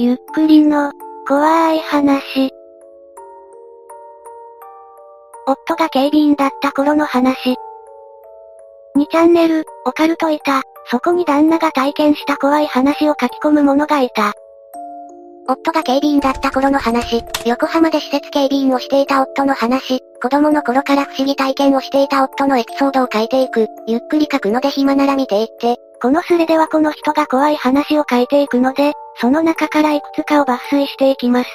ゆっくりの、怖い話。夫が警備員だった頃の話。2チャンネル、オカルトいた。そこに旦那が体験した怖い話を書き込む者がいた。夫が警備員だった頃の話、横浜で施設警備員をしていた夫の話、子供の頃から不思議体験をしていた夫のエピソードを書いていく。ゆっくり書くので暇なら見ていって。このスレではこの人が怖い話を書いていくので、その中からいくつかを抜粋していきます。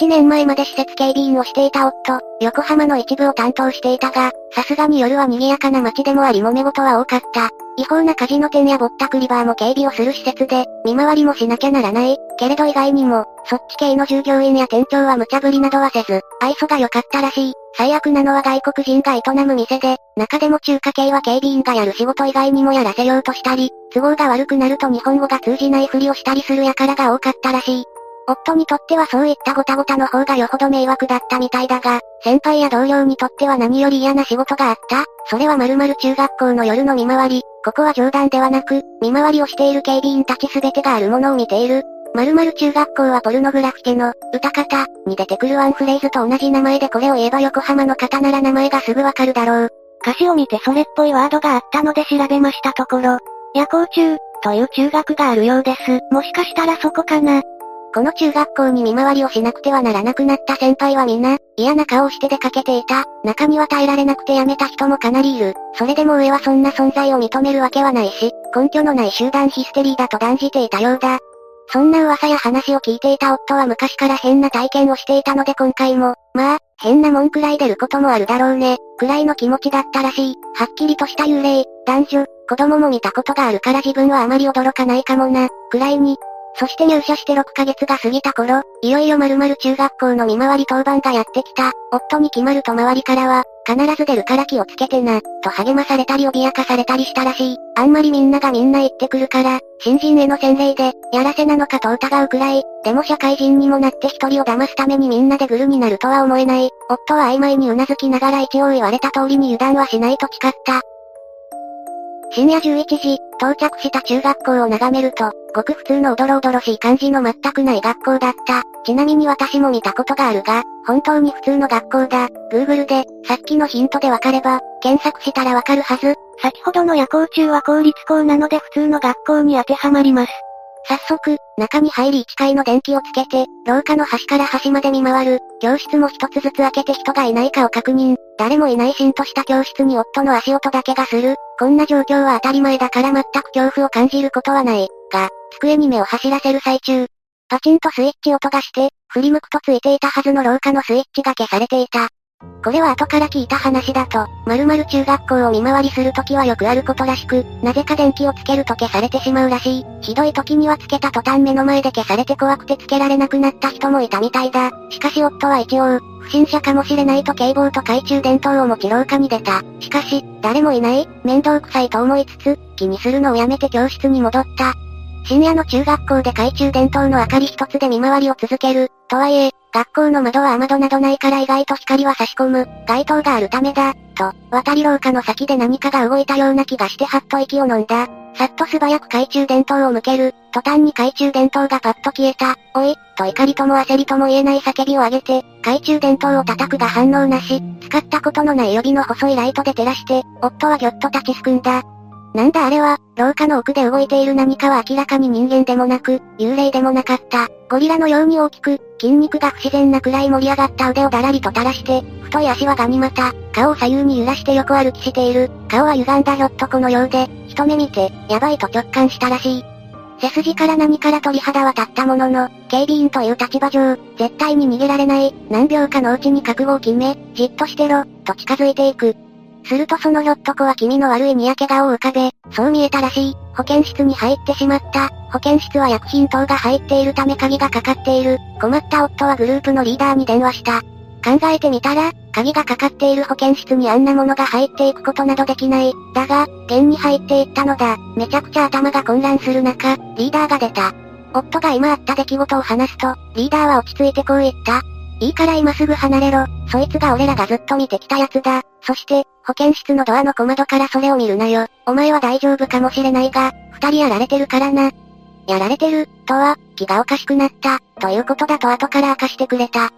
7年前まで施設警備員をしていた夫、横浜の一部を担当していたが、さすがに夜は賑やかな街でもあり揉め事は多かった。違法なカジノ店やぼったくりバーも警備をする施設で、見回りもしなきゃならない。けれど意外にも、そっち系の従業員や店長は無茶ぶりなどはせず、愛想が良かったらしい。最悪なのは外国人が営む店で、中でも中華系は警備員がやる仕事以外にもやらせようとしたり、都合が悪くなると日本語が通じないふりをしたりする輩が多かったらしい。夫にとってはそういったごたごたの方がよほど迷惑だったみたいだが、先輩や同僚にとっては何より嫌な仕事があったそれは〇〇中学校の夜の見回り。ここは冗談ではなく、見回りをしている警備員たちすべてがあるものを見ている。〇〇中学校はポルノグラフィテの、歌方、に出てくるワンフレーズと同じ名前でこれを言えば横浜の方なら名前がすぐわかるだろう。歌詞を見てそれっぽいワードがあったので調べましたところ、夜行中、という中学があるようです。もしかしたらそこかな。この中学校に見回りをしなくてはならなくなった先輩はみんな、嫌な顔をして出かけていた。中には耐えられなくて辞めた人もかなりいる。それでも上はそんな存在を認めるわけはないし、根拠のない集団ヒステリーだと断じていたようだ。そんな噂や話を聞いていた夫は昔から変な体験をしていたので今回も、まあ、変なもんくらい出ることもあるだろうね、くらいの気持ちだったらしい。はっきりとした幽霊、男女、子供も見たことがあるから自分はあまり驚かないかもな、くらいに、そして入社して6ヶ月が過ぎた頃、いよいよ〇〇中学校の見回り当番がやってきた。夫に決まると周りからは、必ず出るから気をつけてな、と励まされたり脅かされたりしたらしい。あんまりみんながみんな言ってくるから、新人への洗礼で、やらせなのかと疑うくらい、でも社会人にもなって一人を騙すためにみんなでグルになるとは思えない。夫は曖昧に頷きながら一応言われた通りに油断はしないと誓った。深夜11時、到着した中学校を眺めると、ごく普通のおどろおどろしい感じの全くない学校だった。ちなみに私も見たことがあるが、本当に普通の学校だ。Google で、さっきのヒントでわかれば、検索したらわかるはず。先ほどの夜行中は公立校なので普通の学校に当てはまります。早速、中に入り1階の電気をつけて、廊下の端から端まで見回る。教室も一つずつ開けて人がいないかを確認。誰もいないしんとした教室に夫の足音だけがする。こんな状況は当たり前だから全く恐怖を感じることはない。が、机に目を走らせる最中。パチンとスイッチ音がして、振り向くとついていたはずの廊下のスイッチが消されていた。これは後から聞いた話だと、〇〇中学校を見回りするときはよくあることらしく、なぜか電気をつけると消されてしまうらしい。ひどい時にはつけた途端目の前で消されて怖くてつけられなくなった人もいたみたいだ。しかし夫は一応、不審者かもしれないと警棒と懐中電灯を持ち廊下に出た。しかし、誰もいない、面倒くさいと思いつつ、気にするのをやめて教室に戻った。深夜の中学校で懐中電灯の明かり一つで見回りを続ける。とはいえ、学校の窓は雨戸などないから意外と光は差し込む。街灯があるためだ。と、渡り廊下の先で何かが動いたような気がしてはっと息を飲んだ。さっと素早く懐中電灯を向ける。途端に懐中電灯がパッと消えた。おい、と怒りとも焦りとも言えない叫びを上げて、懐中電灯を叩くが反応なし、使ったことのない予備の細いライトで照らして、夫はぎょっと立ちすくんだ。なんだあれは、廊下の奥で動いている何かは明らかに人間でもなく、幽霊でもなかった。ゴリラのように大きく、筋肉が不自然なくらい盛り上がった腕をだらりと垂らして、太い足はガニ股、顔を左右に揺らして横歩きしている。顔は歪んだひょっとこのようで、一目見て、やばいと直感したらしい。背筋から何から鳥肌は立ったものの、警備員という立場上、絶対に逃げられない、何秒かのうちに覚悟を決め、じっとしてろ、と近づいていく。するとそのひょっとこは気味の悪いにやけ顔を浮かべ、そう見えたらしい。保健室に入ってしまった。保健室は薬品等が入っているため鍵がかかっている。困った夫はグループのリーダーに電話した。考えてみたら、鍵がかかっている保健室にあんなものが入っていくことなどできない。だが、現に入っていったのだ。めちゃくちゃ頭が混乱する中、リーダーが出た。夫が今あった出来事を話すと、リーダーは落ち着いてこう言った。いいから今すぐ離れろ。そいつが俺らがずっと見てきたやつだ。そして、保健室のドアの小窓からそれを見るなよ。お前は大丈夫かもしれないが、二人やられてるからな。やられてる、とは、気がおかしくなった、ということだと後から明かしてくれた。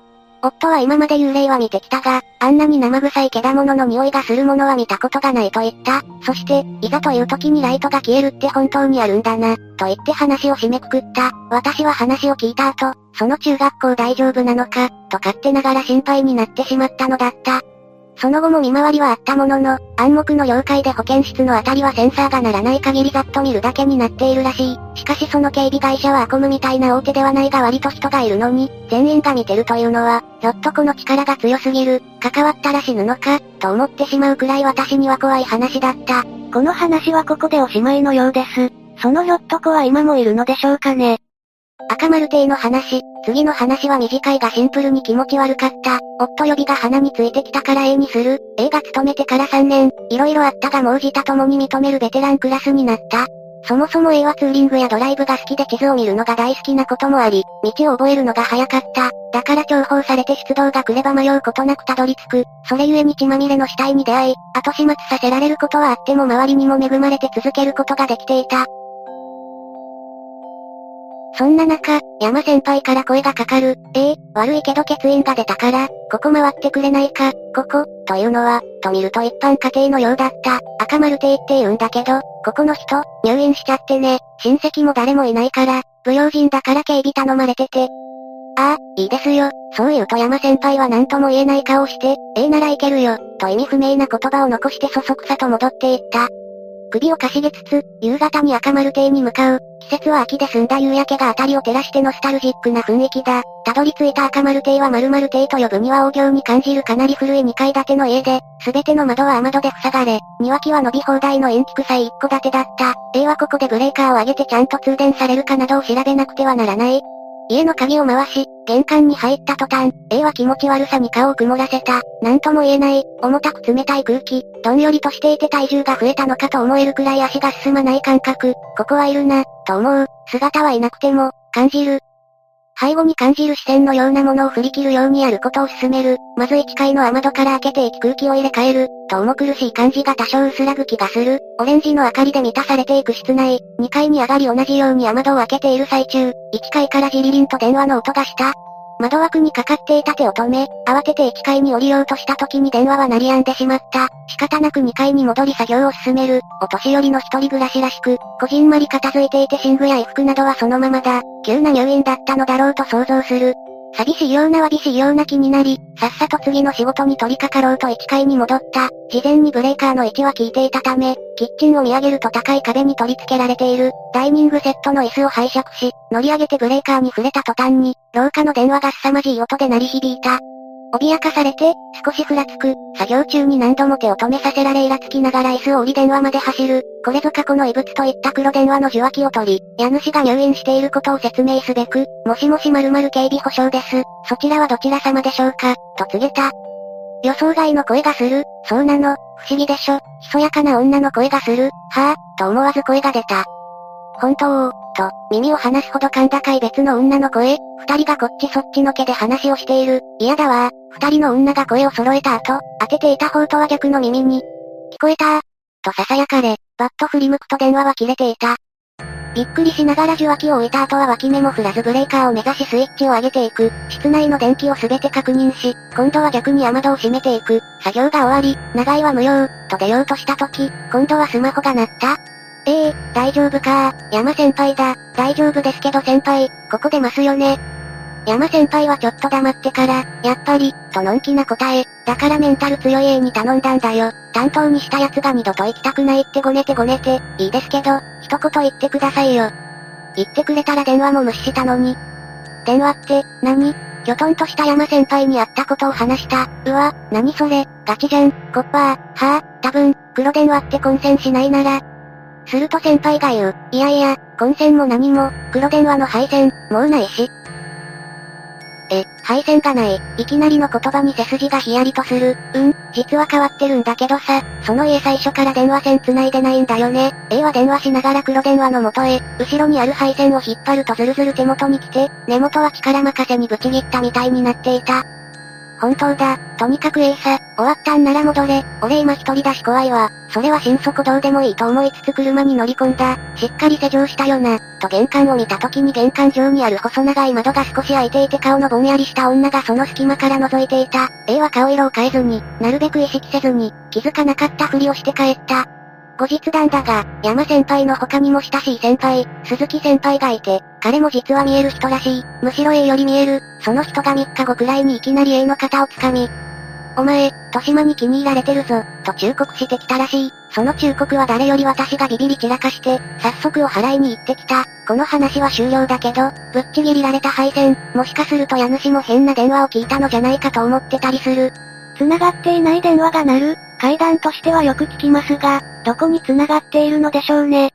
夫は今まで幽霊は見てきたが、あんなに生臭い毛玉ものの匂いがするものは見たことがないと言った。そして、いざという時にライトが消えるって本当にあるんだな、と言って話を締めくくった。私は話を聞いた後、その中学校大丈夫なのか、と勝手ながら心配になってしまったのだった。その後も見回りはあったものの、暗黙の了解で保健室のあたりはセンサーが鳴らない限りざっと見るだけになっているらしい。しかしその警備会社はアコムみたいな大手ではないが割と人がいるのに、全員が見てるというのは、ひょっとこの力が強すぎる、関わったら死ぬのか、と思ってしまうくらい私には怖い話だった。この話はここでおしまいのようです。そのひょっとこは今もいるのでしょうかね。赤丸亭の話、次の話は短いがシンプルに気持ち悪かった。夫呼びが鼻についてきたから A にする。A が勤めてから3年、色々あったがもう自他共に認めるベテランクラスになった。そもそも A はツーリングやドライブが好きで地図を見るのが大好きなこともあり、道を覚えるのが早かった。だから重宝されて出動が来れば迷うことなくたどり着く。それゆえに血まみれの死体に出会い、後始末させられることはあっても周りにも恵まれて続けることができていた。そんな中、山先輩から声がかかる。ええー、悪いけど欠員が出たから、ここ回ってくれないか、ここ、というのは、と見ると一般家庭のようだった。赤丸亭って言うんだけど、ここの人、入院しちゃってね、親戚も誰もいないから、不用心だから警備頼まれてて。ああ、いいですよ。そう言うと山先輩は何とも言えない顔して、ええー、ならいけるよ、と意味不明な言葉を残してそそくさと戻っていった。首をかしげつつ、夕方に赤丸亭に向かう。季節は秋で澄んだ夕焼けが辺りを照らしてノスタルジックな雰囲気だ。たどり着いた赤丸亭は〇〇亭と呼ぶには大行に感じるかなり古い2階建ての家で、すべての窓は雨戸で塞がれ、庭木は伸び放題の円築祭一戸建てだった。A はここでブレーカーを上げてちゃんと通電されるかなどを調べなくてはならない。家の鍵を回し、玄関に入った途端、A は気持ち悪さに顔を曇らせた。なんとも言えない、重たく冷たい空気、どんよりとしていて体重が増えたのかと思えるくらい足が進まない感覚、ここはいるな、と思う。姿はいなくても、感じる。背後に感じる視線のようなものを振り切るようにやることを進める。まず1階の雨戸から開けていき空気を入れ替える。と重苦しい感じが多少薄らぐ気がする。オレンジの明かりで満たされていく室内。2階に上がり同じように雨戸を開けている最中。1階からジリリンと電話の音がした。窓枠にかかっていた手を止め、慌てて1階に降りようとした時に電話は鳴り止んでしまった。仕方なく2階に戻り作業を進める。お年寄りの一人暮らしらしく、こじんまり片付いていて寝具や衣服などはそのままだ。急な入院だったのだろうと想像する。寂しいようなわびしいような気になり、さっさと次の仕事に取り掛かろうと1階に戻った。事前にブレーカーの位置は聞いていたため、キッチンを見上げると高い壁に取り付けられている、ダイニングセットの椅子を拝借し、乗り上げてブレーカーに触れた途端に、廊下の電話が凄まじい音で鳴り響いた。脅かされて、少しふらつく、作業中に何度も手を止めさせられイラつきながら椅子を降り電話まで走る、これぞ過去の異物といった黒電話の受話器を取り、家主が入院していることを説明すべく、もしもし〇〇警備保障です。そちらはどちら様でしょうか、と告げた。予想外の声がする、そうなの、不思議でしょ、ひそやかな女の声がする、はぁ、と思わず声が出た。本当と、耳を離すほど甲高い別の女の声、二人がこっちそっちの毛で話をしている。嫌だわ二人の女が声を揃えた後、当てていた方とは逆の耳に。聞こえたと囁かれ、バッと振り向くと電話は切れていた。びっくりしながら受話器を置いた後は脇目も振らずブレーカーを目指しスイッチを上げていく。室内の電気をすべて確認し、今度は逆に雨戸を閉めていく。作業が終わり、長いは無用、と出ようとした時、今度はスマホが鳴った。ええー、大丈夫か山先輩だ。大丈夫ですけど先輩、ここ出ますよね。山先輩はちょっと黙ってから、やっぱり、とのんきな答え、だからメンタル強い A に頼んだんだよ。担当にした奴が二度と行きたくないってごねてごねて、いいですけど、一言言ってくださいよ。言ってくれたら電話も無視したのに。電話って、何？きょとんとした山先輩に会ったことを話した。うわ、何それ、ガチじゃん、コッパー、はぁ、あ、多分、黒電話って混戦しないなら、すると先輩が言う。いやいや、混戦も何も、黒電話の配線、もうないし。え、配線がない。いきなりの言葉に背筋がヒヤリとする。うん、実は変わってるんだけどさ、その家最初から電話線繋いでないんだよね。A は電話しながら黒電話の元へ、後ろにある配線を引っ張るとズルズル手元に来て、根元は力任せにぶち切ったみたいになっていた。本当だ。とにかく A さ、終わったんなら戻れ。俺今一人だし怖いわ。それは心底どうでもいいと思いつつ車に乗り込んだ。しっかり施錠したよな。と玄関を見た時に玄関上にある細長い窓が少し開いていて顔のぼんやりした女がその隙間から覗いていた。A は顔色を変えずに、なるべく意識せずに、気づかなかったふりをして帰った。後日談だが、山先輩の他にも親しい先輩、鈴木先輩がいて、彼も実は見える人らしい。むしろ A より見える。その人が3日後くらいにいきなり A の肩を掴み、お前、豊島に気に入られてるぞ、と忠告してきたらしい。その忠告は誰より私がビビり散らかして、早速お払いに行ってきた。この話は終了だけど、ぶっちぎりられた配線、もしかすると家主も変な電話を聞いたのじゃないかと思ってたりする。繋がっていない電話が鳴る、階段としてはよく聞きますが、どこに繋がっているのでしょうね。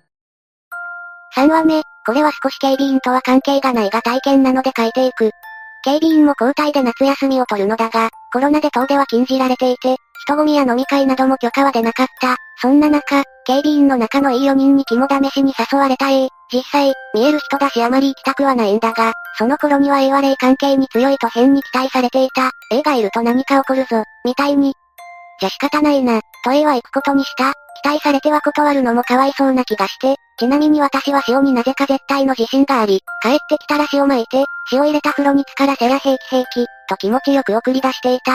3話目、これは少し警備員とは関係がないが体験なので書いていく。警備員も交代で夏休みを取るのだが、コロナで遠出は禁じられていて、人混みや飲み会なども許可は出なかった。そんな中、警備員の仲のいい4人に肝試しに誘われた A。実際、見える人だしあまり行きたくはないんだが、その頃には A は霊関係に強いと変に期待されていた。A がいると何か起こるぞ、みたいに。じゃ仕方ないな、と A は行くことにした。期待されては断るのもかわいそうな気がして、ちなみに私は塩になぜか絶対の自信があり、帰ってきたら塩巻いて、塩入れた風呂に浸からせや平気平気、と気持ちよく送り出していた。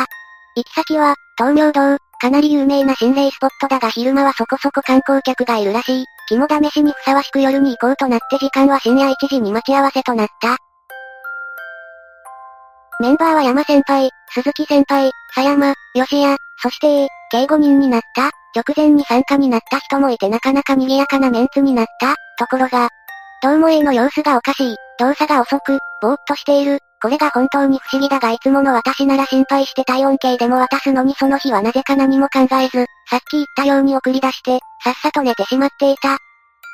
行き先は、東明堂、かなり有名な心霊スポットだが昼間はそこそこ観光客がいるらしい。肝試しにふさわしく夜に行こうとなって時間は深夜1時に待ち合わせとなった。メンバーは山先輩、鈴木先輩、佐山、吉谷、そして A、計5人になった。直前に参加になった人もいてなかなか賑やかなメンツになった。ところが、どうも A の様子がおかしい。動作が遅く、ぼーっとしている。これが本当に不思議だがいつもの私なら心配して体温計でも渡すのにその日はなぜか何も考えず、さっき言ったように送り出して、さっさと寝てしまっていた。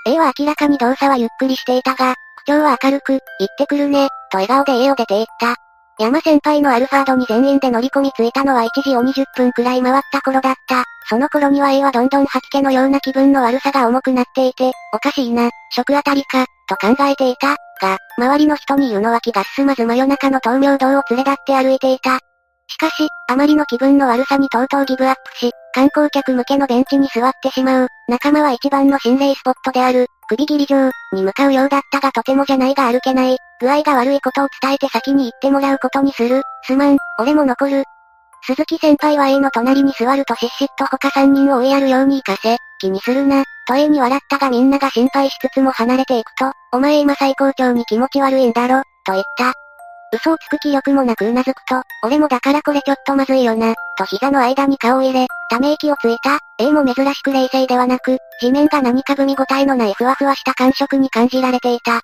A は明らかに動作はゆっくりしていたが、口調は明るく、行ってくるね、と笑顔で家を出て行った。山先輩のアルファードに全員で乗り込み着いたのは1時を20分くらい回った頃だった。その頃には A はどんどん吐き気のような気分の悪さが重くなっていて、おかしいな、食あたりか、と考えていた。が、周りの人に言うのは気が進まず真夜中の東明堂を連れ立って歩いていた。しかし、あまりの気分の悪さにとうとうギブアップし、観光客向けのベンチに座ってしまう。仲間は一番の心霊スポットである、首切り場に向かうようだったがとてもじゃないが歩けない。具合が悪いことを伝えて先に行ってもらうことにする。すまん、俺も残る。鈴木先輩は A の隣に座るとしっしっと他3人を追いやるように行かせ、気にするな、と A に笑ったがみんなが心配しつつも離れていくと、お前今最高潮に気持ち悪いんだろ、と言った。嘘をつく気力もなく頷くと、俺もだからこれちょっとまずいよな、と膝の間に顔を入れ、ため息をついた。A も珍しく冷静ではなく、地面が何か踏み応えのないふわふわした感触に感じられていた。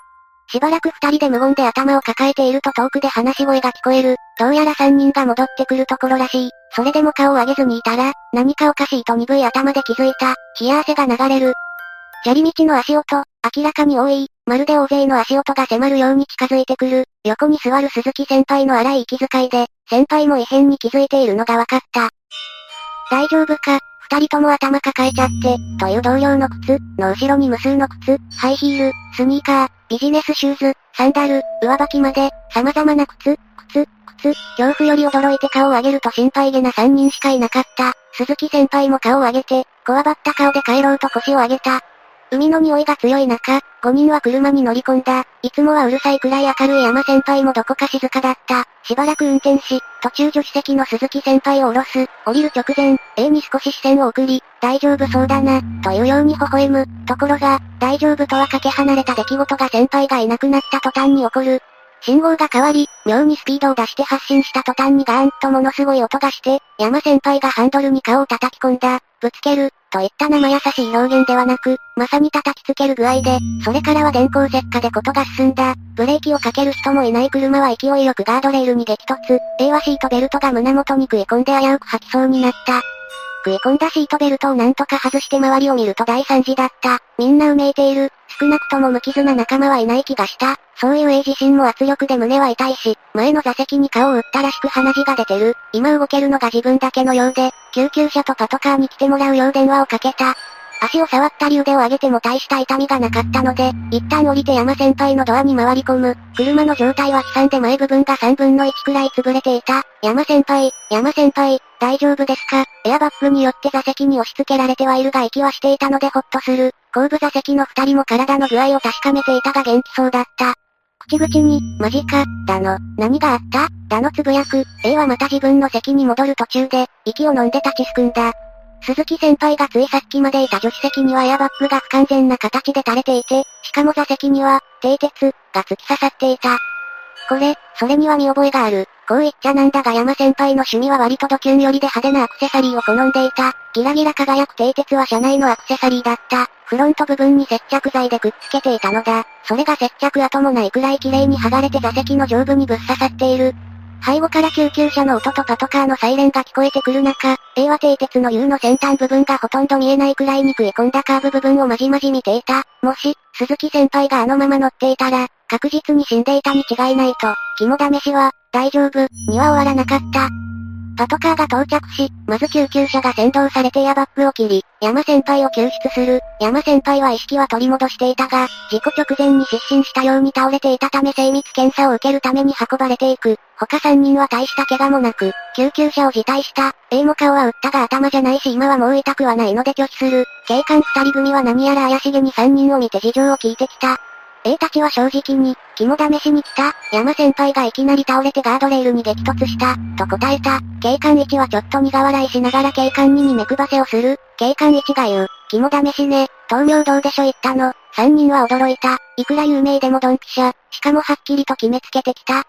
しばらく二人で無言で頭を抱えていると遠くで話し声が聞こえる。どうやら三人が戻ってくるところらしい。それでも顔を上げずにいたら、何かおかしいと鈍い頭で気づいた。冷や汗が流れる。砂利道の足音、明らかに多い。まるで大勢の足音が迫るように近づいてくる。横に座る鈴木先輩の荒い息遣いで、先輩も異変に気づいているのが分かった。大丈夫か？二人とも頭抱えちゃって、という同僚の靴、の後ろに無数の靴、ハイヒール、スニーカー、ビジネスシューズ、サンダル、上履きまで、様々な靴、靴、靴、恐怖より驚いて顔を上げると心配げな三人しかいなかった。鈴木先輩も顔を上げて、こわばった顔で帰ろうと腰を上げた。海の匂いが強い中、5人は車に乗り込んだ。いつもはうるさいくらい明るい山先輩もどこか静かだった。しばらく運転し、途中助手席の鈴木先輩を降ろす。降りる直前、A に少し視線を送り、大丈夫そうだな、というように微笑む。ところが、大丈夫とはかけ離れた出来事が先輩がいなくなった途端に起こる。信号が変わり、妙にスピードを出して発進した途端にガーンとものすごい音がして、山先輩がハンドルに顔を叩き込んだ。ぶつける、といった生優しい表現ではなく、まさに叩きつける具合で、それからは電光石火でことが進んだ。ブレーキをかける人もいない車は勢いよくガードレールに激突。A はシートベルトが胸元に食い込んで危うく吐きそうになった。食い込んだシートベルトをなんとか外して周りを見ると大惨事だった。みんなうめいている。少なくとも無傷な仲間はいない気がした。そういう A 自身も圧力で胸は痛いし、前の座席に顔を打ったらしく鼻血が出てる。今動けるのが自分だけのようで、救急車とパトカーに来てもらうよう電話をかけた。足を触ったり腕を上げても大した痛みがなかったので、一旦降りて山先輩のドアに回り込む。車の状態は悲惨で前部分が3分の1くらい潰れていた。山先輩、山先輩、大丈夫ですか？エアバッグによって座席に押し付けられてはいるが息はしていたのでほっとする。後部座席の二人も体の具合を確かめていたが元気そうだった。口々に、マジか、だの、何があった？だのつぶやく、A はまた自分の席に戻る途中で、息を飲んで立ちすくんだ。鈴木先輩がついさっきまでいた助手席にはエアバッグが不完全な形で垂れていて、しかも座席には、蹄鉄、が突き刺さっていた。これ、それには見覚えがある。こう言っちゃなんだが山先輩の趣味は割とドキュン寄りで派手なアクセサリーを好んでいた。ギラギラ輝く蹄鉄は車内のアクセサリーだった。フロント部分に接着剤でくっつけていたのだ。それが接着跡もないくらい綺麗に剥がれて座席の上部にぶっ刺さっている。背後から救急車の音とパトカーのサイレンが聞こえてくる中、A は蹄鉄の U の先端部分がほとんど見えないくらいに食い込んだカーブ部分をまじまじ見ていた。もし、鈴木先輩があのまま乗っていたら、確実に死んでいたに違いないと、肝試しは、大丈夫、には終わらなかった。パトカーが到着し、まず救急車が先導されてエアバッグを切り、山先輩を救出する。山先輩は意識は取り戻していたが、事故直前に失神したように倒れていたため精密検査を受けるために運ばれていく。他3人は大した怪我もなく、救急車を辞退した。A も顔は打ったが頭じゃないし今はもう痛くはないので拒否する。警官2人組は何やら怪しげに3人を見て事情を聞いてきた。A たちは正直に、肝試しに来た、山先輩がいきなり倒れてガードレールに激突した、と答えた。警官1はちょっと苦笑いしながら警官2に目配せをする。警官1が言う、肝試しね、豆苗どうでしょ言ったの。3人は驚いた。いくら有名でもドンピシャ。しかもはっきりと決めつけてきた。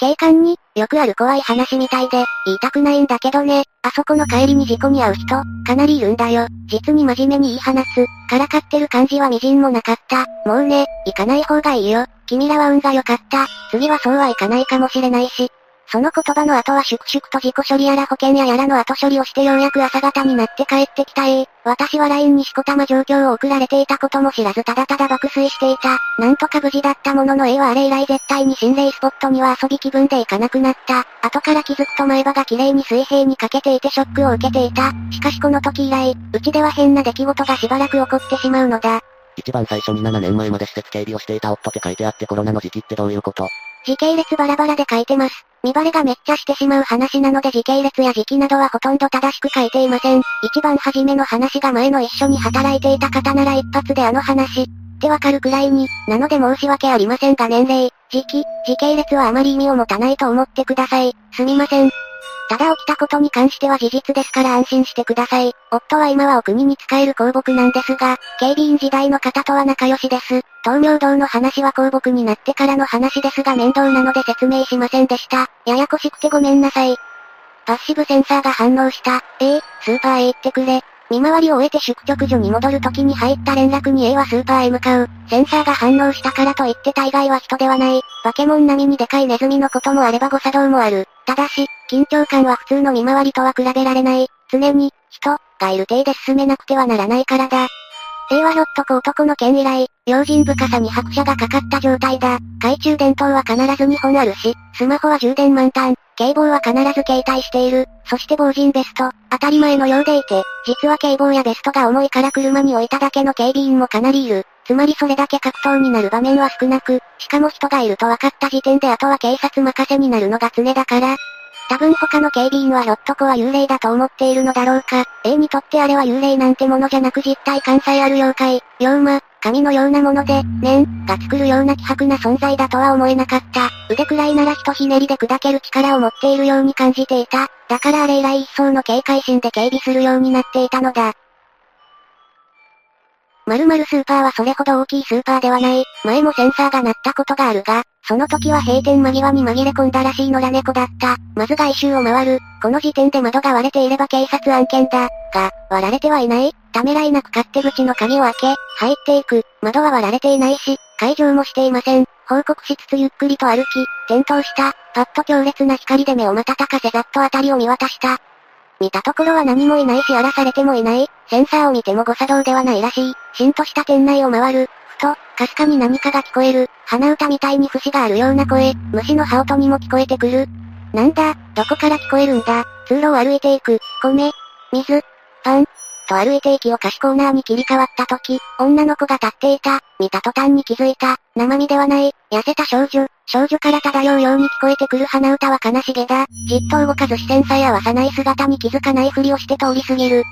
警官に、よくある怖い話みたいで、言いたくないんだけどね、あそこの帰りに事故に遭う人、かなりいるんだよ。実に真面目に言い放つ。からかってる感じは微塵もなかった。もうね、行かない方がいいよ。君らは運が良かった。次はそうはいかないかもしれないし、その言葉の後は粛々と事故処理やら保険ややらの後処理をしてようやく朝方になって帰ってきた A。私は LINE にしこたま状況を送られていたことも知らずただただ爆睡していた。なんとか無事だったものの A はあれ以来絶対に心霊スポットには遊び気分で行かなくなった。後から気づくと前歯が綺麗に水平にかけていてショックを受けていた。しかしこの時以来、うちでは変な出来事がしばらく起こってしまうのだ。一番最初に7年前まで施設警備をしていた夫って書いてあってコロナの時期ってどういうこと？時系列バラバラで書いてます。見バレがめっちゃしてしまう話なので時系列や時期などはほとんど正しく書いていません。一番初めの話が前の一緒に働いていた方なら一発であの話、ってわかるくらいに、なので申し訳ありませんが年齢、時期、時系列はあまり意味を持たないと思ってください。すみません。ただ起きたことに関しては事実ですから安心してください。夫は今はお国に仕える公僕なんですが、警備員時代の方とは仲良しです。東明堂の話は公僕になってからの話ですが面倒なので説明しませんでした。ややこしくてごめんなさい。パッシブセンサーが反応した。えー、スーパーへ行ってくれ。見回りを終えて宿直所に戻る時に入った連絡に A はスーパーへ向かう。センサーが反応したからといって大概は人ではない。化け物並みにでかいネズミのこともあれば誤作動もある。ただし、緊張感は普通の見回りとは比べられない。常に、人、がいる体で進めなくてはならないからだ。A はひょっとこ男の件以来、用心深さに拍車がかかった状態だ。懐中電灯は必ず2本あるし、スマホは充電満タン、警棒は必ず携帯している。そして防塵ベスト、当たり前のようでいて、実は警棒やベストが重いから車に置いただけの警備員もかなりいる。つまりそれだけ格闘になる場面は少なく、しかも人がいると分かった時点であとは警察任せになるのが常だから、多分他の警備員はひょっとこは幽霊だと思っているのだろうか。A にとってあれは幽霊なんてものじゃなく実体関西ある妖怪、妖魔、神のようなもので、念、が作るような希薄な存在だとは思えなかった。腕くらいなら一ひねりで砕ける力を持っているように感じていた。だからあれ以来一層の警戒心で警備するようになっていたのだ。〇〇スーパーはそれほど大きいスーパーではない。前もセンサーが鳴ったことがあるが、その時は閉店間際に紛れ込んだらしい野良猫だった。まず外周を回る。この時点で窓が割れていれば警察案件だ。が、割られてはいない。ためらいなく勝手口の鍵を開け、入っていく。窓は割られていないし、解錠もしていません。報告しつつゆっくりと歩き、転倒した。パッと強烈な光で目を瞬かせざっと辺りを見渡した。見たところは何もいないし荒らされてもいない。センサーを見ても誤作動ではないらしい。しんとした店内を回る。ふと、かすかに何かが聞こえる。鼻歌みたいに節があるような声。虫の羽音にも聞こえてくる。なんだ、どこから聞こえるんだ。通路を歩いていく。米、水、パン、と歩いて息を貸しコーナーに切り替わった時、女の子が立っていた、見た途端に気づいた、生身ではない、痩せた少女、少女から漂うように聞こえてくる鼻歌は悲しげだ。じっと動かず視線さえ合わさない姿に気づかないふりをして通り過ぎる。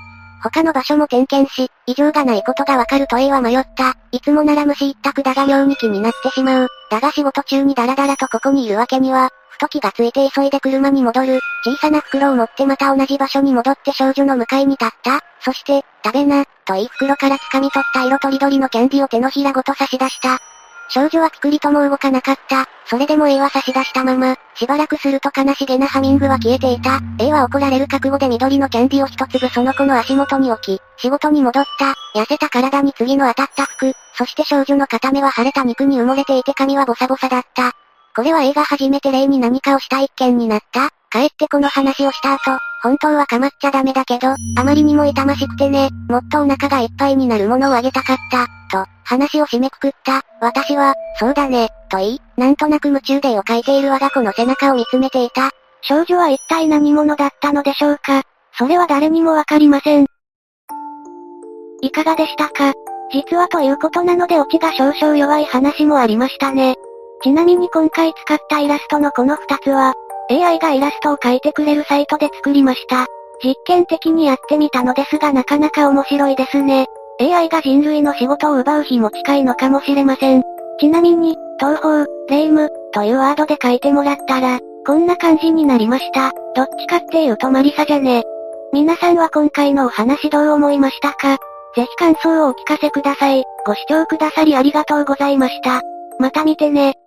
他の場所も点検し、異常がないことがわかると A は迷った。いつもなら虫一択だが妙に気になってしまう。だが仕事中にダラダラとここにいるわけには、ふと気がついて急いで車に戻る。小さな袋を持ってまた同じ場所に戻って少女の向かいに立った。そして、食べな、と言い袋から掴み取った色とりどりのキャンディを手のひらごと差し出した。少女はピクリとも動かなかった。それでも A は差し出したまま、しばらくすると悲しげなハミングは消えていた。A は怒られる覚悟で緑のキャンディを一粒その子の足元に置き、仕事に戻った。痩せた体に次の当たった服、そして少女の片目は腫れた肉に埋もれていて髪はボサボサだった。これは A が初めて霊に何かをした一件になった帰ってこの話をした後、本当は構っちゃダメだけど、あまりにも痛ましくてね、もっとお腹がいっぱいになるものをあげたかった、と、話を締めくくった。私は、そうだね、と言い、なんとなく夢中で絵を描いている我が子の背中を見つめていた。少女は一体何者だったのでしょうかそれは誰にもわかりません。いかがでしたか実はということなのでオチが少々弱い話もありましたね。ちなみに今回使ったイラストのこの二つは、AI がイラストを描いてくれるサイトで作りました。実験的にやってみたのですがなかなか面白いですね。AI が人類の仕事を奪う日も近いのかもしれません。ちなみに、東方、霊夢、というワードで書いてもらったら、こんな感じになりました。どっちかっていうとマリサじゃね。皆さんは今回のお話どう思いましたか？ぜひ感想をお聞かせください。ご視聴くださりありがとうございました。また見てね。